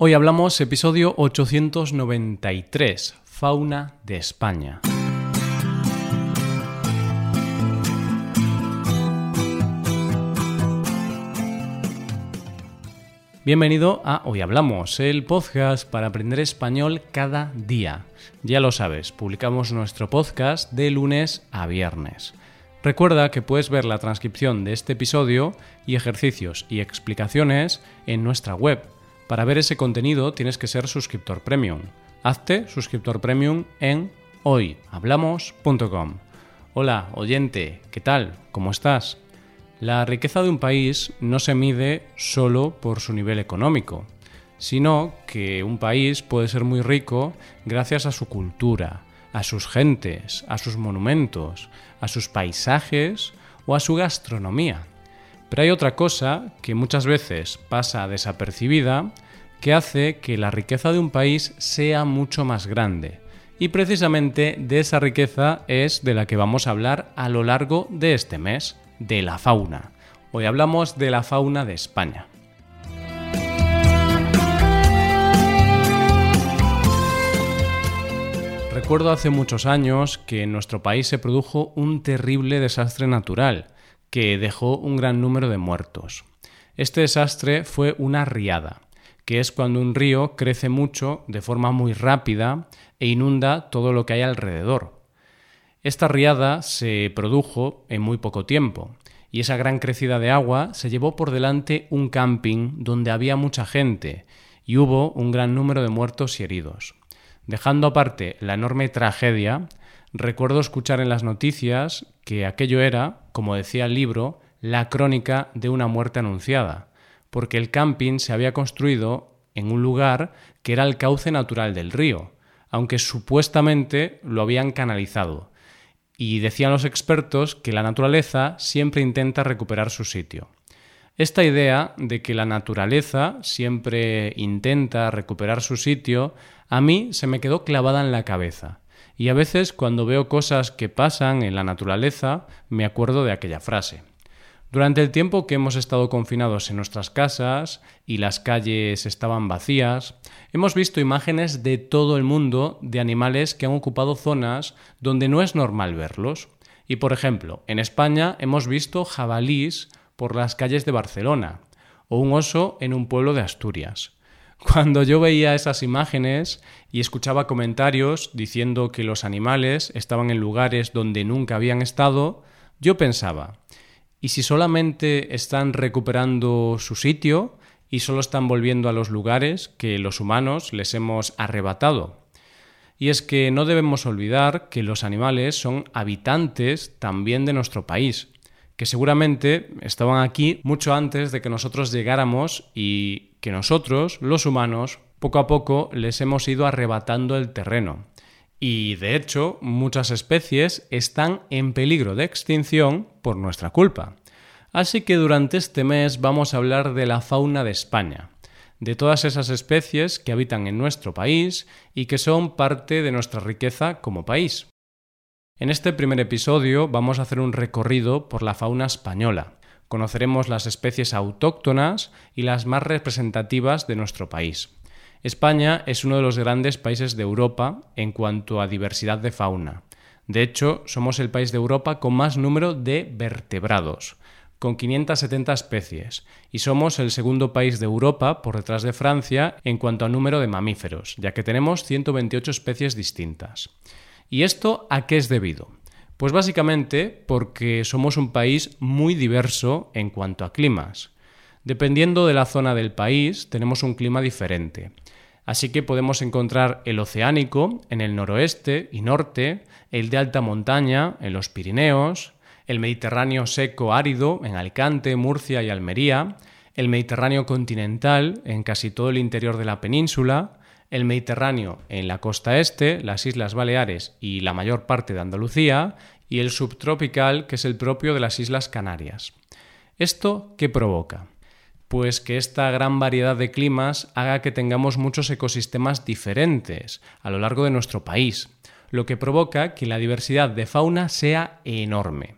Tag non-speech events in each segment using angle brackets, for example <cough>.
Hoy hablamos episodio 893, Fauna de España. Bienvenido a Hoy Hablamos, el podcast para aprender español cada día. Ya lo sabes, publicamos nuestro podcast de lunes a viernes. Recuerda que puedes ver la transcripción de este episodio y ejercicios y explicaciones en nuestra web. Para ver ese contenido tienes que ser suscriptor premium. Hazte suscriptor premium en hoyhablamos.com. Hola, oyente, ¿qué tal? ¿Cómo estás? La riqueza de un país no se mide solo por su nivel económico, sino que un país puede ser muy rico gracias a su cultura, a sus gentes, a sus monumentos, a sus paisajes o a su gastronomía. Pero hay otra cosa que muchas veces pasa desapercibida que hace que la riqueza de un país sea mucho más grande. Y precisamente de esa riqueza es de la que vamos a hablar a lo largo de este mes de la fauna. Hoy hablamos de la fauna de España. Recuerdo hace muchos años que en nuestro país se produjo un terrible desastre natural que dejó un gran número de muertos. Este desastre fue una riada, que es cuando un río crece mucho de forma muy rápida e inunda todo lo que hay alrededor. Esta riada se produjo en muy poco tiempo, y esa gran crecida de agua se llevó por delante un camping donde había mucha gente, y hubo un gran número de muertos y heridos. Dejando aparte la enorme tragedia, recuerdo escuchar en las noticias que aquello era, como decía el libro, la crónica de una muerte anunciada, porque el camping se había construido en un lugar que era el cauce natural del río, aunque supuestamente lo habían canalizado, y decían los expertos que la naturaleza siempre intenta recuperar su sitio. Esta idea de que la naturaleza siempre intenta recuperar su sitio, a mí se me quedó clavada en la cabeza. Y a veces cuando veo cosas que pasan en la naturaleza, me acuerdo de aquella frase. Durante el tiempo que hemos estado confinados en nuestras casas y las calles estaban vacías, hemos visto imágenes de todo el mundo de animales que han ocupado zonas donde no es normal verlos. Y por ejemplo, en España hemos visto jabalís por las calles de Barcelona o un oso en un pueblo de Asturias. Cuando yo veía esas imágenes y escuchaba comentarios diciendo que los animales estaban en lugares donde nunca habían estado, yo pensaba, y si solamente están recuperando su sitio y solo están volviendo a los lugares que los humanos les hemos arrebatado. Y es que no debemos olvidar que los animales son habitantes también de nuestro país, que seguramente estaban aquí mucho antes de que nosotros llegáramos y que nosotros, los humanos, poco a poco les hemos ido arrebatando el terreno. Y de hecho, muchas especies están en peligro de extinción por nuestra culpa. Así que durante este mes vamos a hablar de la fauna de España, de todas esas especies que habitan en nuestro país y que son parte de nuestra riqueza como país. En este primer episodio vamos a hacer un recorrido por la fauna española. Conoceremos las especies autóctonas y las más representativas de nuestro país. España es uno de los grandes países de Europa en cuanto a diversidad de fauna. De hecho, somos el país de Europa con más número de vertebrados, con 570 especies, y somos el segundo país de Europa por detrás de Francia en cuanto a número de mamíferos, ya que tenemos 128 especies distintas. ¿Y esto a qué es debido? Pues básicamente porque somos un país muy diverso en cuanto a climas. Dependiendo de la zona del país, tenemos un clima diferente. Así que podemos encontrar el oceánico en el noroeste y norte, el de alta montaña en los Pirineos, el Mediterráneo seco árido en Alicante, Murcia y Almería, el Mediterráneo continental en casi todo el interior de la península, el Mediterráneo en la costa este, las Islas Baleares y la mayor parte de Andalucía, y el subtropical, que es el propio de las Islas Canarias. ¿Esto qué provoca? pues que esta gran variedad de climas haga que tengamos muchos ecosistemas diferentes a lo largo de nuestro país, lo que provoca que la diversidad de fauna sea enorme.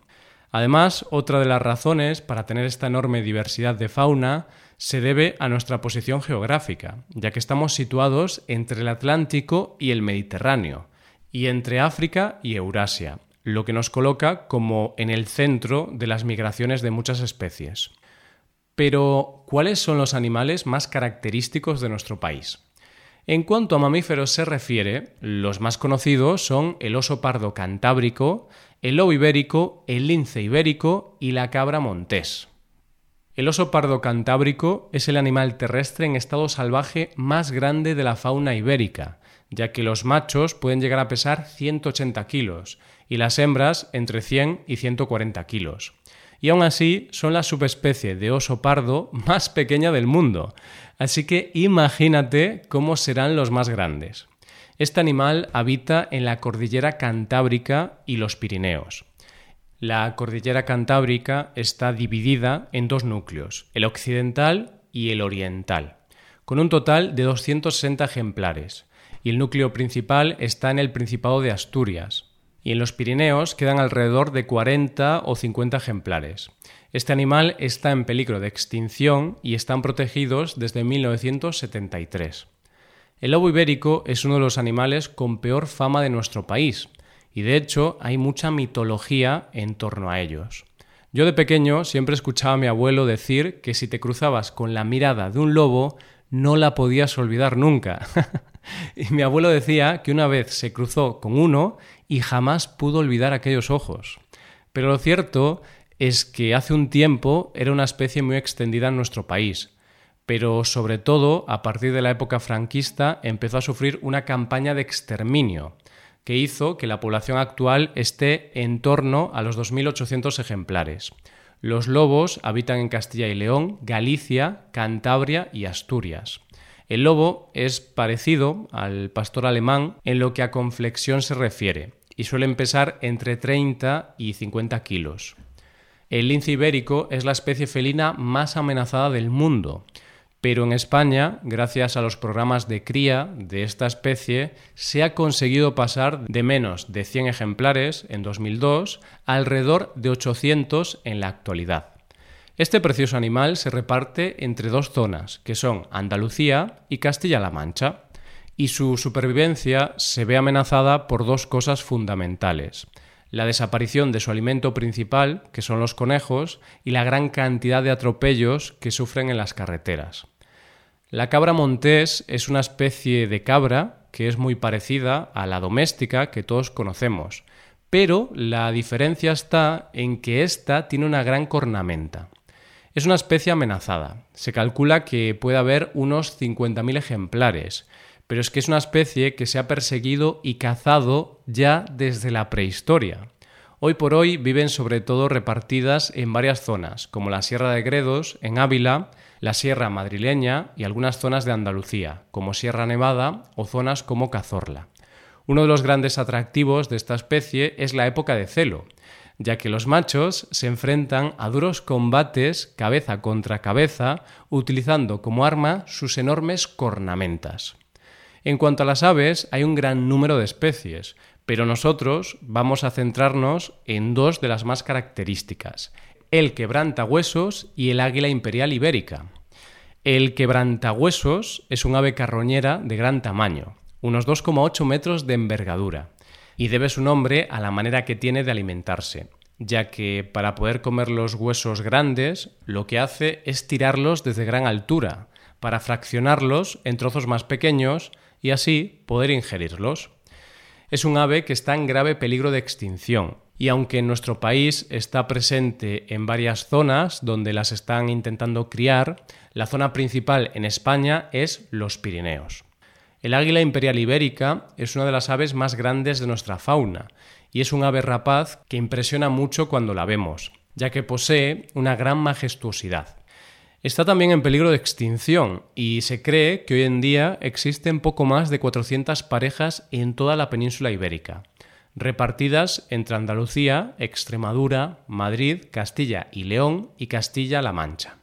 Además, otra de las razones para tener esta enorme diversidad de fauna Se debe a nuestra posición geográfica, ya que estamos situados entre el Atlántico y el Mediterráneo, y entre África y Eurasia, lo que nos coloca como en el centro de las migraciones de muchas especies. Pero, ¿cuáles son los animales más característicos de nuestro país? En cuanto a mamíferos se refiere, los más conocidos son el oso pardo cantábrico, el lobo ibérico, el lince ibérico y la cabra montés. El oso pardo cantábrico es el animal terrestre en estado salvaje más grande de la fauna ibérica, ya que los machos pueden llegar a pesar 180 kilos y las hembras entre 100 y 140 kilos. Y aún así son la subespecie de oso pardo <laughs> más pequeña del mundo, así que imagínate cómo serán los más grandes. Este animal habita en la cordillera Cantábrica y los Pirineos. La cordillera Cantábrica está dividida en dos núcleos, el occidental y el oriental, con un total de 260 ejemplares, y el núcleo principal está en el Principado de Asturias, y en los Pirineos quedan alrededor de 40 o 50 ejemplares. Este animal está en peligro de extinción y están protegidos desde 1973. El lobo ibérico es uno de los animales con peor fama de nuestro país, y de hecho hay mucha mitología en torno a ellos. Yo de pequeño siempre escuchaba a mi abuelo decir que si te cruzabas con la mirada de un lobo, no la podías olvidar nunca. <laughs> y mi abuelo decía que una vez se cruzó con uno y jamás pudo olvidar aquellos ojos. Pero lo cierto es que hace un tiempo era una especie muy extendida en nuestro país, pero sobre todo a partir de la época franquista empezó a sufrir una campaña de exterminio que hizo que la población actual esté en torno a los 2.800 ejemplares. Los lobos habitan en Castilla y León, Galicia, Cantabria y Asturias. El lobo es parecido al pastor alemán en lo que a conflexión se refiere y suelen pesar entre 30 y 50 kilos. El lince ibérico es la especie felina más amenazada del mundo, pero en España, gracias a los programas de cría de esta especie, se ha conseguido pasar de menos de 100 ejemplares en 2002 a alrededor de 800 en la actualidad. Este precioso animal se reparte entre dos zonas, que son Andalucía y Castilla-La Mancha y su supervivencia se ve amenazada por dos cosas fundamentales. La desaparición de su alimento principal, que son los conejos, y la gran cantidad de atropellos que sufren en las carreteras. La cabra montés es una especie de cabra que es muy parecida a la doméstica que todos conocemos, pero la diferencia está en que ésta tiene una gran cornamenta. Es una especie amenazada. Se calcula que puede haber unos 50.000 ejemplares, pero es que es una especie que se ha perseguido y cazado ya desde la prehistoria. Hoy por hoy viven sobre todo repartidas en varias zonas, como la Sierra de Gredos, en Ávila, la Sierra madrileña y algunas zonas de Andalucía, como Sierra Nevada o zonas como Cazorla. Uno de los grandes atractivos de esta especie es la época de celo, ya que los machos se enfrentan a duros combates cabeza contra cabeza utilizando como arma sus enormes cornamentas. En cuanto a las aves, hay un gran número de especies, pero nosotros vamos a centrarnos en dos de las más características, el quebrantahuesos y el águila imperial ibérica. El quebrantahuesos es un ave carroñera de gran tamaño, unos 2,8 metros de envergadura, y debe su nombre a la manera que tiene de alimentarse, ya que para poder comer los huesos grandes lo que hace es tirarlos desde gran altura, para fraccionarlos en trozos más pequeños y así poder ingerirlos. Es un ave que está en grave peligro de extinción y aunque en nuestro país está presente en varias zonas donde las están intentando criar, la zona principal en España es los Pirineos. El águila imperial ibérica es una de las aves más grandes de nuestra fauna y es un ave rapaz que impresiona mucho cuando la vemos, ya que posee una gran majestuosidad. Está también en peligro de extinción y se cree que hoy en día existen poco más de 400 parejas en toda la península ibérica, repartidas entre Andalucía, Extremadura, Madrid, Castilla y León y Castilla-La Mancha.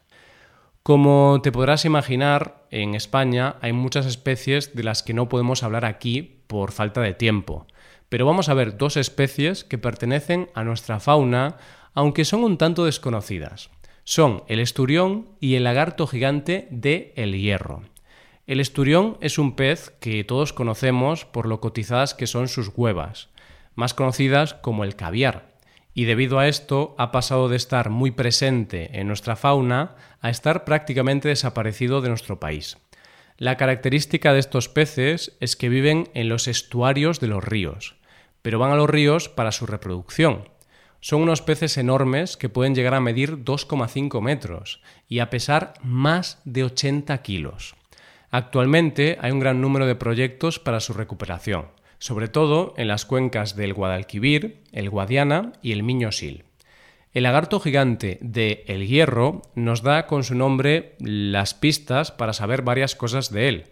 Como te podrás imaginar, en España hay muchas especies de las que no podemos hablar aquí por falta de tiempo, pero vamos a ver dos especies que pertenecen a nuestra fauna, aunque son un tanto desconocidas. Son el esturión y el lagarto gigante de El Hierro. El esturión es un pez que todos conocemos por lo cotizadas que son sus huevas, más conocidas como el caviar, y debido a esto ha pasado de estar muy presente en nuestra fauna a estar prácticamente desaparecido de nuestro país. La característica de estos peces es que viven en los estuarios de los ríos, pero van a los ríos para su reproducción. Son unos peces enormes que pueden llegar a medir 2,5 metros y a pesar más de 80 kilos. Actualmente hay un gran número de proyectos para su recuperación, sobre todo en las cuencas del Guadalquivir, el Guadiana y el Miño-Sil. El lagarto gigante de El Hierro nos da con su nombre las pistas para saber varias cosas de él.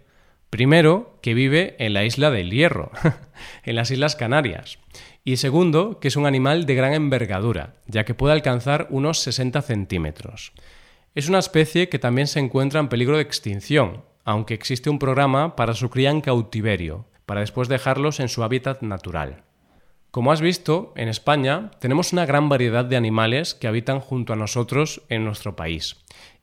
Primero, que vive en la isla del Hierro, <laughs> en las Islas Canarias. Y segundo, que es un animal de gran envergadura, ya que puede alcanzar unos 60 centímetros. Es una especie que también se encuentra en peligro de extinción, aunque existe un programa para su cría en cautiverio, para después dejarlos en su hábitat natural. Como has visto, en España tenemos una gran variedad de animales que habitan junto a nosotros en nuestro país.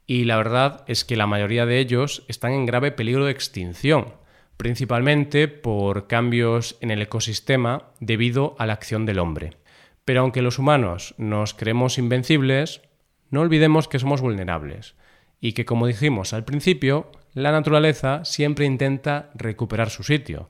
Y la verdad es que la mayoría de ellos están en grave peligro de extinción, principalmente por cambios en el ecosistema debido a la acción del hombre. Pero aunque los humanos nos creemos invencibles, no olvidemos que somos vulnerables y que, como dijimos al principio, la naturaleza siempre intenta recuperar su sitio.